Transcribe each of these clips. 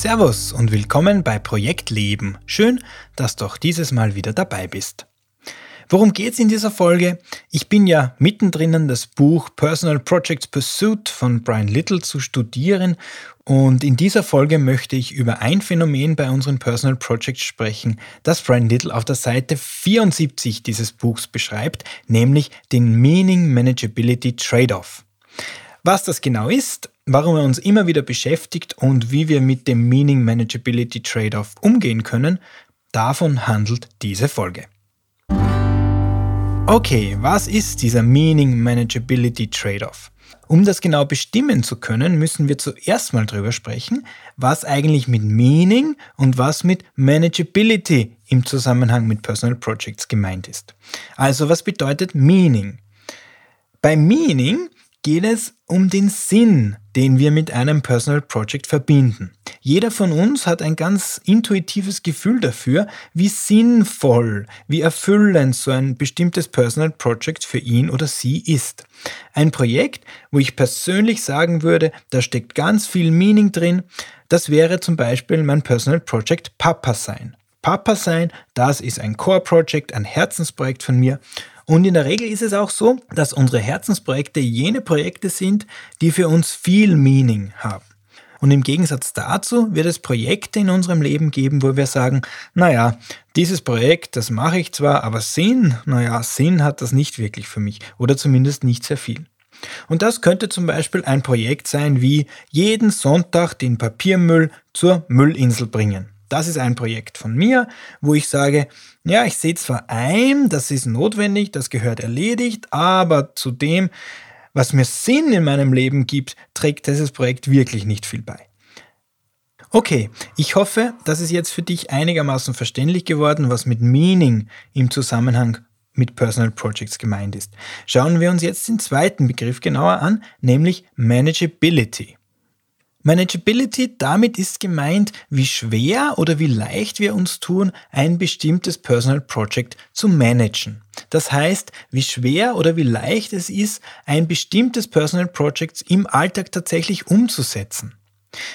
Servus und willkommen bei Projekt Leben. Schön, dass du auch dieses Mal wieder dabei bist. Worum geht's in dieser Folge? Ich bin ja mittendrin das Buch Personal Projects Pursuit von Brian Little zu studieren und in dieser Folge möchte ich über ein Phänomen bei unseren Personal Projects sprechen, das Brian Little auf der Seite 74 dieses Buchs beschreibt, nämlich den Meaning Manageability Trade-off. Was das genau ist, warum er uns immer wieder beschäftigt und wie wir mit dem Meaning Manageability Trade-off umgehen können, davon handelt diese Folge. Okay, was ist dieser Meaning Manageability Trade-off? Um das genau bestimmen zu können, müssen wir zuerst mal darüber sprechen, was eigentlich mit Meaning und was mit Manageability im Zusammenhang mit Personal Projects gemeint ist. Also was bedeutet Meaning? Bei Meaning geht es um den Sinn, den wir mit einem Personal Project verbinden. Jeder von uns hat ein ganz intuitives Gefühl dafür, wie sinnvoll, wie erfüllend so ein bestimmtes Personal Project für ihn oder sie ist. Ein Projekt, wo ich persönlich sagen würde, da steckt ganz viel Meaning drin, das wäre zum Beispiel mein Personal Project Papa sein. Papa sein, das ist ein Core Project, ein Herzensprojekt von mir und in der Regel ist es auch so, dass unsere Herzensprojekte jene Projekte sind, die für uns viel Meaning haben. Und im Gegensatz dazu wird es Projekte in unserem Leben geben, wo wir sagen, naja, dieses Projekt, das mache ich zwar, aber Sinn, naja, Sinn hat das nicht wirklich für mich oder zumindest nicht sehr viel. Und das könnte zum Beispiel ein Projekt sein wie jeden Sonntag den Papiermüll zur Müllinsel bringen. Das ist ein Projekt von mir, wo ich sage, ja, ich sehe zwar ein, das ist notwendig, das gehört erledigt, aber zu dem, was mir Sinn in meinem Leben gibt, trägt dieses Projekt wirklich nicht viel bei. Okay, ich hoffe, das ist jetzt für dich einigermaßen verständlich geworden, was mit Meaning im Zusammenhang mit Personal Projects gemeint ist. Schauen wir uns jetzt den zweiten Begriff genauer an, nämlich Manageability. Manageability, damit ist gemeint, wie schwer oder wie leicht wir uns tun, ein bestimmtes Personal Project zu managen. Das heißt, wie schwer oder wie leicht es ist, ein bestimmtes Personal Project im Alltag tatsächlich umzusetzen.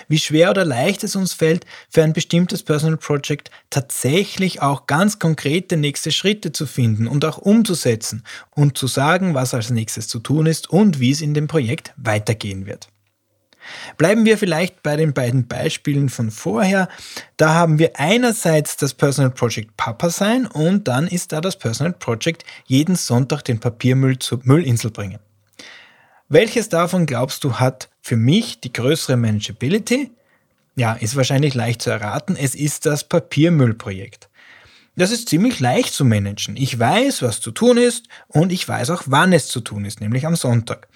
Wie schwer oder leicht es uns fällt, für ein bestimmtes Personal Project tatsächlich auch ganz konkrete nächste Schritte zu finden und auch umzusetzen und zu sagen, was als nächstes zu tun ist und wie es in dem Projekt weitergehen wird. Bleiben wir vielleicht bei den beiden Beispielen von vorher. Da haben wir einerseits das Personal Project Papa sein und dann ist da das Personal Project jeden Sonntag den Papiermüll zur Müllinsel bringen. Welches davon glaubst du hat für mich die größere Manageability? Ja, ist wahrscheinlich leicht zu erraten. Es ist das Papiermüllprojekt. Das ist ziemlich leicht zu managen. Ich weiß, was zu tun ist und ich weiß auch, wann es zu tun ist, nämlich am Sonntag.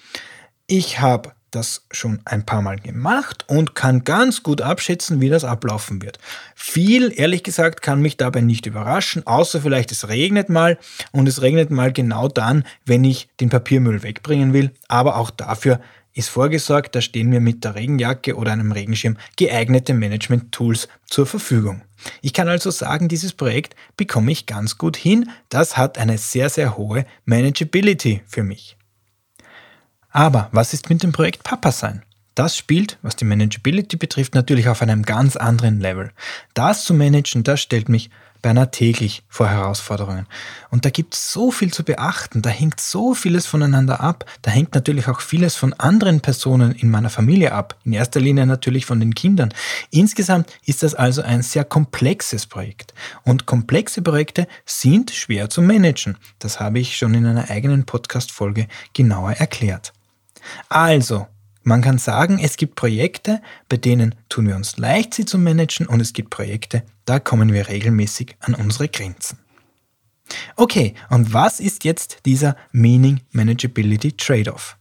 Ich habe das schon ein paar Mal gemacht und kann ganz gut abschätzen, wie das ablaufen wird. Viel, ehrlich gesagt, kann mich dabei nicht überraschen, außer vielleicht es regnet mal und es regnet mal genau dann, wenn ich den Papiermüll wegbringen will. Aber auch dafür ist vorgesorgt, da stehen mir mit der Regenjacke oder einem Regenschirm geeignete Management-Tools zur Verfügung. Ich kann also sagen, dieses Projekt bekomme ich ganz gut hin. Das hat eine sehr, sehr hohe Manageability für mich. Aber was ist mit dem Projekt Papa sein? Das spielt, was die Manageability betrifft, natürlich auf einem ganz anderen Level. Das zu managen, das stellt mich beinahe täglich vor Herausforderungen. Und da gibt es so viel zu beachten, da hängt so vieles voneinander ab, da hängt natürlich auch vieles von anderen Personen in meiner Familie ab, in erster Linie natürlich von den Kindern. Insgesamt ist das also ein sehr komplexes Projekt. Und komplexe Projekte sind schwer zu managen. Das habe ich schon in einer eigenen Podcast-Folge genauer erklärt. Also, man kann sagen, es gibt Projekte, bei denen tun wir uns leicht, sie zu managen und es gibt Projekte, da kommen wir regelmäßig an unsere Grenzen. Okay, und was ist jetzt dieser Meaning Manageability Trade-off?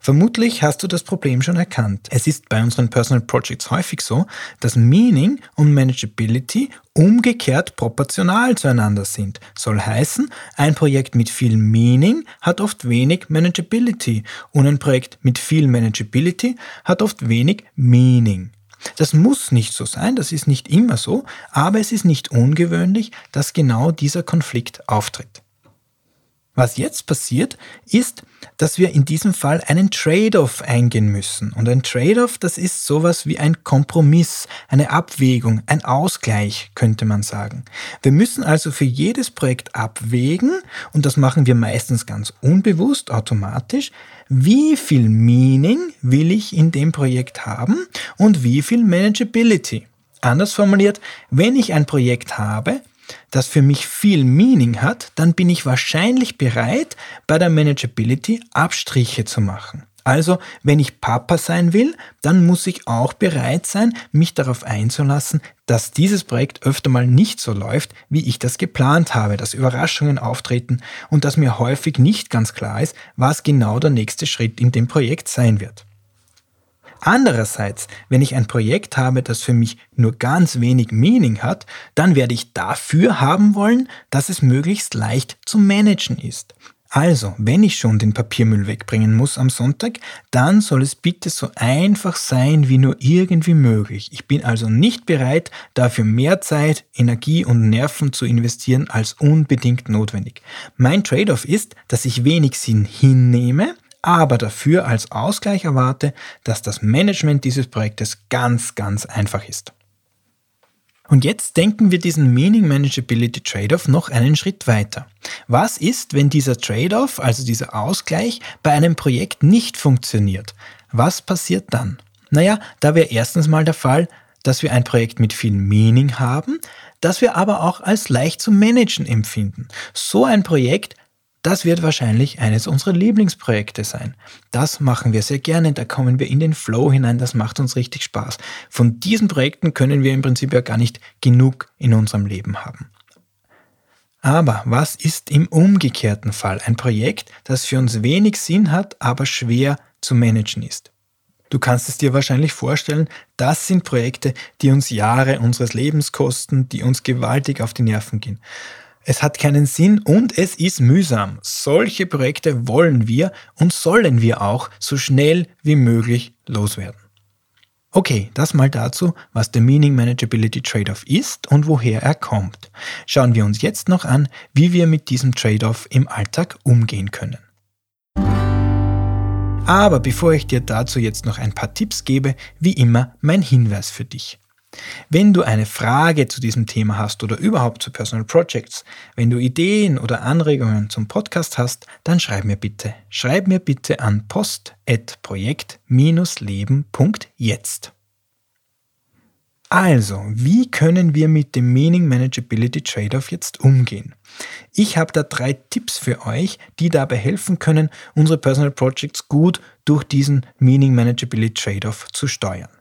Vermutlich hast du das Problem schon erkannt. Es ist bei unseren Personal Projects häufig so, dass Meaning und Manageability umgekehrt proportional zueinander sind. Soll heißen, ein Projekt mit viel Meaning hat oft wenig Manageability und ein Projekt mit viel Manageability hat oft wenig Meaning. Das muss nicht so sein, das ist nicht immer so, aber es ist nicht ungewöhnlich, dass genau dieser Konflikt auftritt. Was jetzt passiert, ist, dass wir in diesem Fall einen Trade-off eingehen müssen. Und ein Trade-off, das ist sowas wie ein Kompromiss, eine Abwägung, ein Ausgleich, könnte man sagen. Wir müssen also für jedes Projekt abwägen, und das machen wir meistens ganz unbewusst, automatisch, wie viel Meaning will ich in dem Projekt haben und wie viel Manageability. Anders formuliert, wenn ich ein Projekt habe, das für mich viel Meaning hat, dann bin ich wahrscheinlich bereit, bei der Manageability Abstriche zu machen. Also, wenn ich Papa sein will, dann muss ich auch bereit sein, mich darauf einzulassen, dass dieses Projekt öfter mal nicht so läuft, wie ich das geplant habe, dass Überraschungen auftreten und dass mir häufig nicht ganz klar ist, was genau der nächste Schritt in dem Projekt sein wird. Andererseits, wenn ich ein Projekt habe, das für mich nur ganz wenig Meaning hat, dann werde ich dafür haben wollen, dass es möglichst leicht zu managen ist. Also, wenn ich schon den Papiermüll wegbringen muss am Sonntag, dann soll es bitte so einfach sein wie nur irgendwie möglich. Ich bin also nicht bereit, dafür mehr Zeit, Energie und Nerven zu investieren als unbedingt notwendig. Mein Trade-off ist, dass ich wenig Sinn hinnehme, aber dafür als Ausgleich erwarte, dass das Management dieses Projektes ganz, ganz einfach ist. Und jetzt denken wir diesen Meaning Manageability Trade-off noch einen Schritt weiter. Was ist, wenn dieser Trade-off, also dieser Ausgleich, bei einem Projekt nicht funktioniert? Was passiert dann? Naja, da wäre erstens mal der Fall, dass wir ein Projekt mit viel Meaning haben, das wir aber auch als leicht zu managen empfinden. So ein Projekt das wird wahrscheinlich eines unserer Lieblingsprojekte sein. Das machen wir sehr gerne, da kommen wir in den Flow hinein, das macht uns richtig Spaß. Von diesen Projekten können wir im Prinzip ja gar nicht genug in unserem Leben haben. Aber was ist im umgekehrten Fall ein Projekt, das für uns wenig Sinn hat, aber schwer zu managen ist? Du kannst es dir wahrscheinlich vorstellen, das sind Projekte, die uns Jahre unseres Lebens kosten, die uns gewaltig auf die Nerven gehen. Es hat keinen Sinn und es ist mühsam. Solche Projekte wollen wir und sollen wir auch so schnell wie möglich loswerden. Okay, das mal dazu, was der Meaning Manageability Trade-off ist und woher er kommt. Schauen wir uns jetzt noch an, wie wir mit diesem Trade-off im Alltag umgehen können. Aber bevor ich dir dazu jetzt noch ein paar Tipps gebe, wie immer mein Hinweis für dich. Wenn du eine Frage zu diesem Thema hast oder überhaupt zu Personal Projects, wenn du Ideen oder Anregungen zum Podcast hast, dann schreib mir bitte. Schreib mir bitte an post.projekt-leben.jetzt. Also, wie können wir mit dem Meaning Manageability Trade-off jetzt umgehen? Ich habe da drei Tipps für euch, die dabei helfen können, unsere Personal Projects gut durch diesen Meaning Manageability Trade-off zu steuern.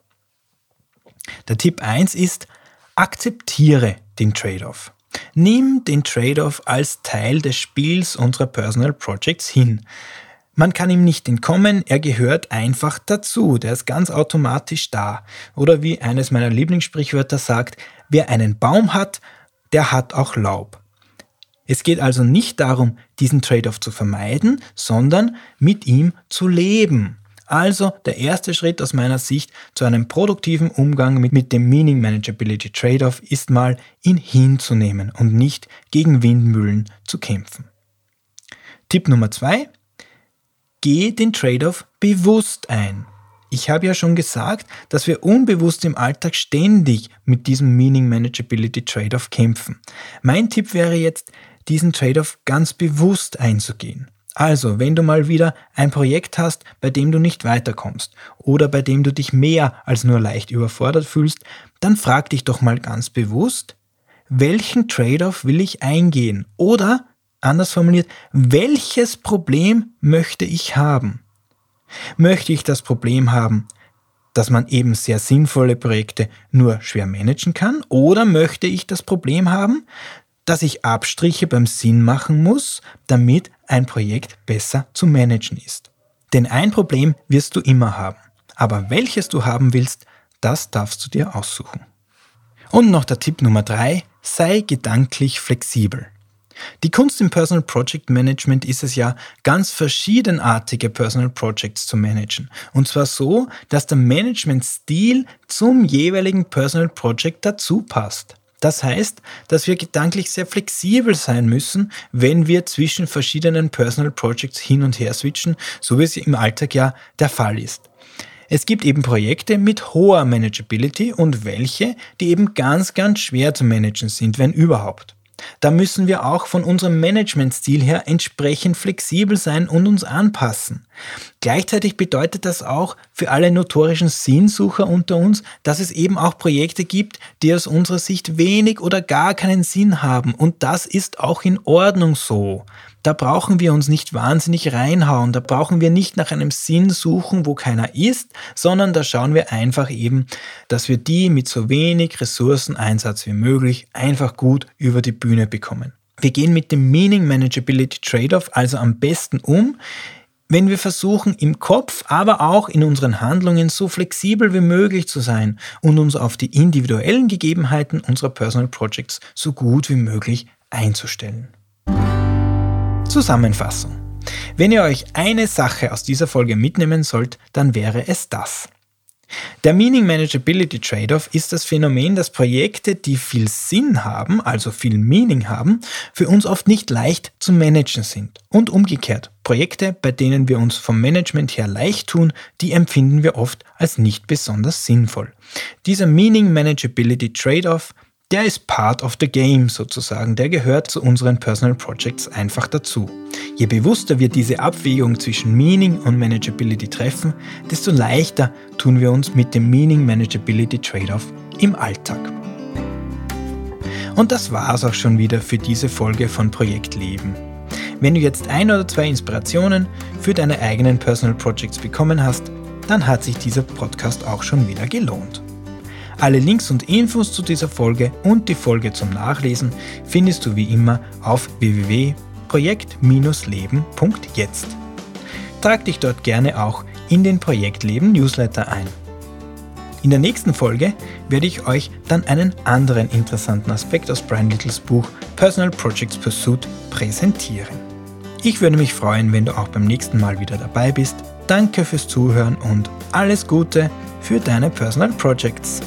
Der Tipp 1 ist, akzeptiere den Trade-off. Nimm den Trade-off als Teil des Spiels unserer Personal Projects hin. Man kann ihm nicht entkommen, er gehört einfach dazu, der ist ganz automatisch da. Oder wie eines meiner Lieblingssprichwörter sagt, wer einen Baum hat, der hat auch Laub. Es geht also nicht darum, diesen Trade-off zu vermeiden, sondern mit ihm zu leben. Also der erste Schritt aus meiner Sicht zu einem produktiven Umgang mit, mit dem Meaning Manageability Trade-off ist mal, ihn hinzunehmen und nicht gegen Windmühlen zu kämpfen. Tipp Nummer zwei: Geh den Trade-off bewusst ein. Ich habe ja schon gesagt, dass wir unbewusst im Alltag ständig mit diesem Meaning Manageability Trade-off kämpfen. Mein Tipp wäre jetzt, diesen Trade-off ganz bewusst einzugehen. Also, wenn du mal wieder ein Projekt hast, bei dem du nicht weiterkommst oder bei dem du dich mehr als nur leicht überfordert fühlst, dann frag dich doch mal ganz bewusst, welchen Trade-off will ich eingehen? Oder, anders formuliert, welches Problem möchte ich haben? Möchte ich das Problem haben, dass man eben sehr sinnvolle Projekte nur schwer managen kann? Oder möchte ich das Problem haben, dass ich Abstriche beim Sinn machen muss, damit ein Projekt besser zu managen ist. Denn ein Problem wirst du immer haben. Aber welches du haben willst, das darfst du dir aussuchen. Und noch der Tipp Nummer drei: sei gedanklich flexibel. Die Kunst im Personal Project Management ist es ja, ganz verschiedenartige Personal Projects zu managen. Und zwar so, dass der Managementstil zum jeweiligen Personal Project dazu passt. Das heißt, dass wir gedanklich sehr flexibel sein müssen, wenn wir zwischen verschiedenen Personal Projects hin und her switchen, so wie es im Alltag ja der Fall ist. Es gibt eben Projekte mit hoher Manageability und welche, die eben ganz, ganz schwer zu managen sind, wenn überhaupt. Da müssen wir auch von unserem Managementstil her entsprechend flexibel sein und uns anpassen. Gleichzeitig bedeutet das auch für alle notorischen Sinnsucher unter uns, dass es eben auch Projekte gibt, die aus unserer Sicht wenig oder gar keinen Sinn haben. Und das ist auch in Ordnung so. Da brauchen wir uns nicht wahnsinnig reinhauen, da brauchen wir nicht nach einem Sinn suchen, wo keiner ist, sondern da schauen wir einfach eben, dass wir die mit so wenig Ressourceneinsatz wie möglich einfach gut über die Bühne bekommen. Wir gehen mit dem Meaning Manageability Trade-off also am besten um, wenn wir versuchen, im Kopf, aber auch in unseren Handlungen so flexibel wie möglich zu sein und uns auf die individuellen Gegebenheiten unserer Personal Projects so gut wie möglich einzustellen. Zusammenfassung. Wenn ihr euch eine Sache aus dieser Folge mitnehmen sollt, dann wäre es das. Der Meaning Manageability Trade-off ist das Phänomen, dass Projekte, die viel Sinn haben, also viel Meaning haben, für uns oft nicht leicht zu managen sind. Und umgekehrt, Projekte, bei denen wir uns vom Management her leicht tun, die empfinden wir oft als nicht besonders sinnvoll. Dieser Meaning Manageability Trade-off der ist part of the game sozusagen, der gehört zu unseren Personal Projects einfach dazu. Je bewusster wir diese Abwägung zwischen Meaning und Manageability treffen, desto leichter tun wir uns mit dem Meaning Manageability Trade-off im Alltag. Und das war's auch schon wieder für diese Folge von Projekt Leben. Wenn du jetzt ein oder zwei Inspirationen für deine eigenen Personal Projects bekommen hast, dann hat sich dieser Podcast auch schon wieder gelohnt. Alle Links und Infos zu dieser Folge und die Folge zum Nachlesen findest du wie immer auf www.projekt-leben.jetzt. Trag dich dort gerne auch in den Projektleben Newsletter ein. In der nächsten Folge werde ich euch dann einen anderen interessanten Aspekt aus Brian Littles Buch Personal Projects Pursuit präsentieren. Ich würde mich freuen, wenn du auch beim nächsten Mal wieder dabei bist. Danke fürs Zuhören und alles Gute für deine Personal Projects.